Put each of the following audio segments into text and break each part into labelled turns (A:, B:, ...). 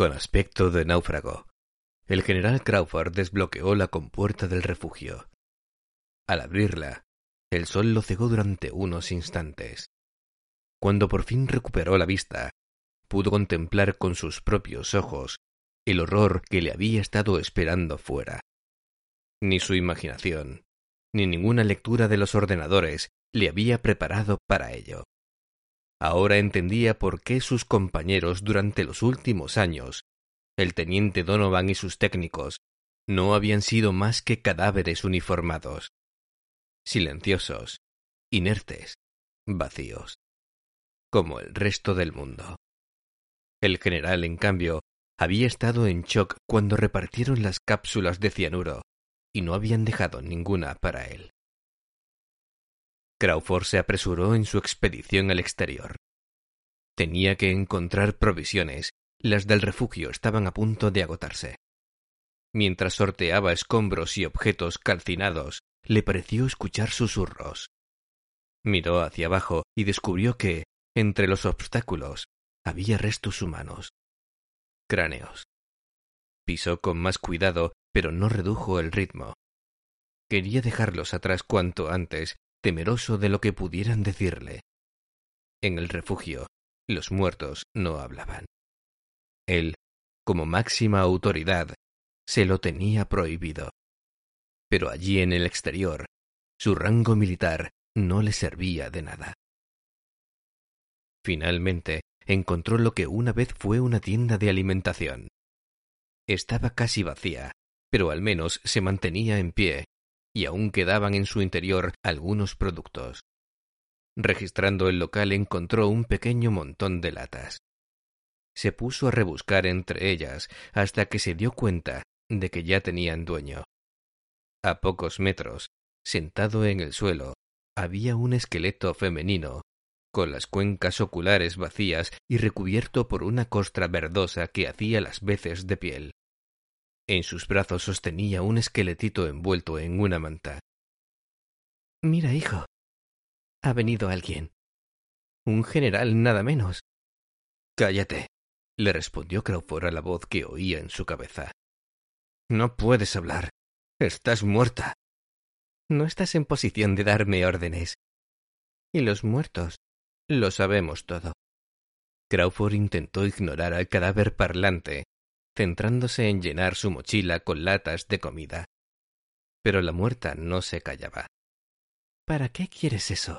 A: Con aspecto de náufrago, el general Crawford desbloqueó la compuerta del refugio. Al abrirla, el sol lo cegó durante unos instantes. Cuando por fin recuperó la vista, pudo contemplar con sus propios ojos el horror que le había estado esperando fuera. Ni su imaginación, ni ninguna lectura de los ordenadores le había preparado para ello. Ahora entendía por qué sus compañeros durante los últimos años, el teniente Donovan y sus técnicos, no habían sido más que cadáveres uniformados, silenciosos, inertes, vacíos, como el resto del mundo. El general, en cambio, había estado en shock cuando repartieron las cápsulas de cianuro y no habían dejado ninguna para él. Crawford se apresuró en su expedición al exterior. Tenía que encontrar provisiones, las del refugio estaban a punto de agotarse. Mientras sorteaba escombros y objetos calcinados, le pareció escuchar susurros. Miró hacia abajo y descubrió que, entre los obstáculos, había restos humanos. Cráneos. Pisó con más cuidado, pero no redujo el ritmo. Quería dejarlos atrás cuanto antes temeroso de lo que pudieran decirle. En el refugio, los muertos no hablaban. Él, como máxima autoridad, se lo tenía prohibido. Pero allí en el exterior, su rango militar no le servía de nada. Finalmente, encontró lo que una vez fue una tienda de alimentación. Estaba casi vacía, pero al menos se mantenía en pie y aún quedaban en su interior algunos productos. Registrando el local encontró un pequeño montón de latas. Se puso a rebuscar entre ellas hasta que se dio cuenta de que ya tenían dueño. A pocos metros, sentado en el suelo, había un esqueleto femenino, con las cuencas oculares vacías y recubierto por una costra verdosa que hacía las veces de piel. En sus brazos sostenía un esqueletito envuelto en una manta. Mira, hijo. Ha venido alguien. Un general nada menos. Cállate, le respondió Crawford a la voz que oía en su cabeza. No puedes hablar. Estás muerta. No estás en posición de darme órdenes. Y los muertos. Lo sabemos todo. Crawford intentó ignorar al cadáver parlante centrándose en llenar su mochila con latas de comida. Pero la muerta no se callaba. ¿Para qué quieres eso?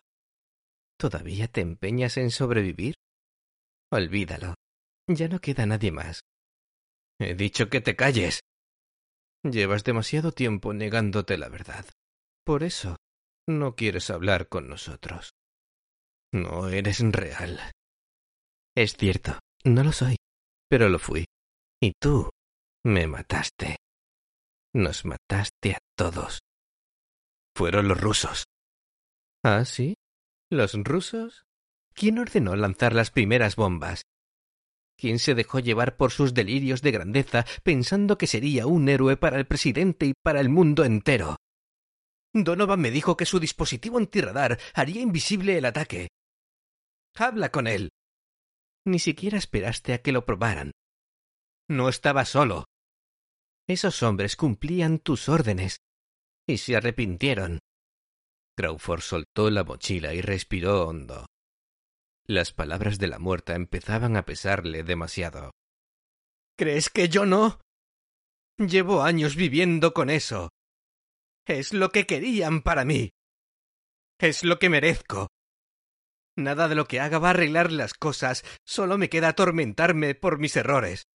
A: ¿Todavía te empeñas en sobrevivir? Olvídalo. Ya no queda nadie más. He dicho que te calles. Llevas demasiado tiempo negándote la verdad. Por eso no quieres hablar con nosotros. No eres real. Es cierto, no lo soy, pero lo fui. Y tú me mataste. Nos mataste a todos. Fueron los rusos. ¿Ah, sí? ¿Los rusos? ¿Quién ordenó lanzar las primeras bombas? ¿Quién se dejó llevar por sus delirios de grandeza pensando que sería un héroe para el presidente y para el mundo entero? Donovan me dijo que su dispositivo antirradar haría invisible el ataque. Habla con él. Ni siquiera esperaste a que lo probaran. No estaba solo. Esos hombres cumplían tus órdenes y se arrepintieron. Crawford soltó la mochila y respiró hondo. Las palabras de la muerta empezaban a pesarle demasiado. ¿Crees que yo no? Llevo años viviendo con eso. Es lo que querían para mí. Es lo que merezco. Nada de lo que haga va a arreglar las cosas, solo me queda atormentarme por mis errores.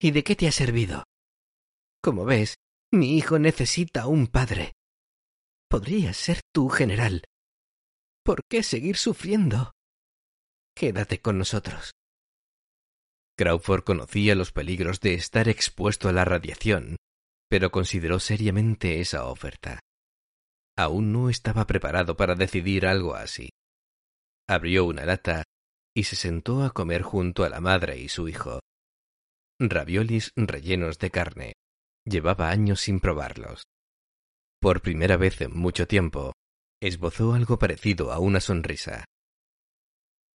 A: ¿Y de qué te ha servido? Como ves, mi hijo necesita un padre. Podrías ser tú, general. ¿Por qué seguir sufriendo? Quédate con nosotros. Crawford conocía los peligros de estar expuesto a la radiación, pero consideró seriamente esa oferta. Aún no estaba preparado para decidir algo así. Abrió una lata y se sentó a comer junto a la madre y su hijo. Raviolis rellenos de carne. Llevaba años sin probarlos. Por primera vez en mucho tiempo, esbozó algo parecido a una sonrisa.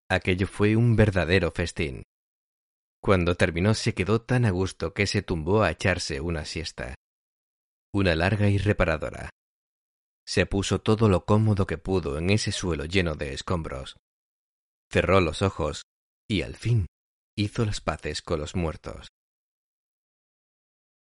A: Aquello fue un verdadero festín. Cuando terminó se quedó tan a gusto que se tumbó a echarse una siesta. Una larga y reparadora. Se puso todo lo cómodo que pudo en ese suelo lleno de escombros. Cerró los ojos y al fin hizo las paces con los muertos.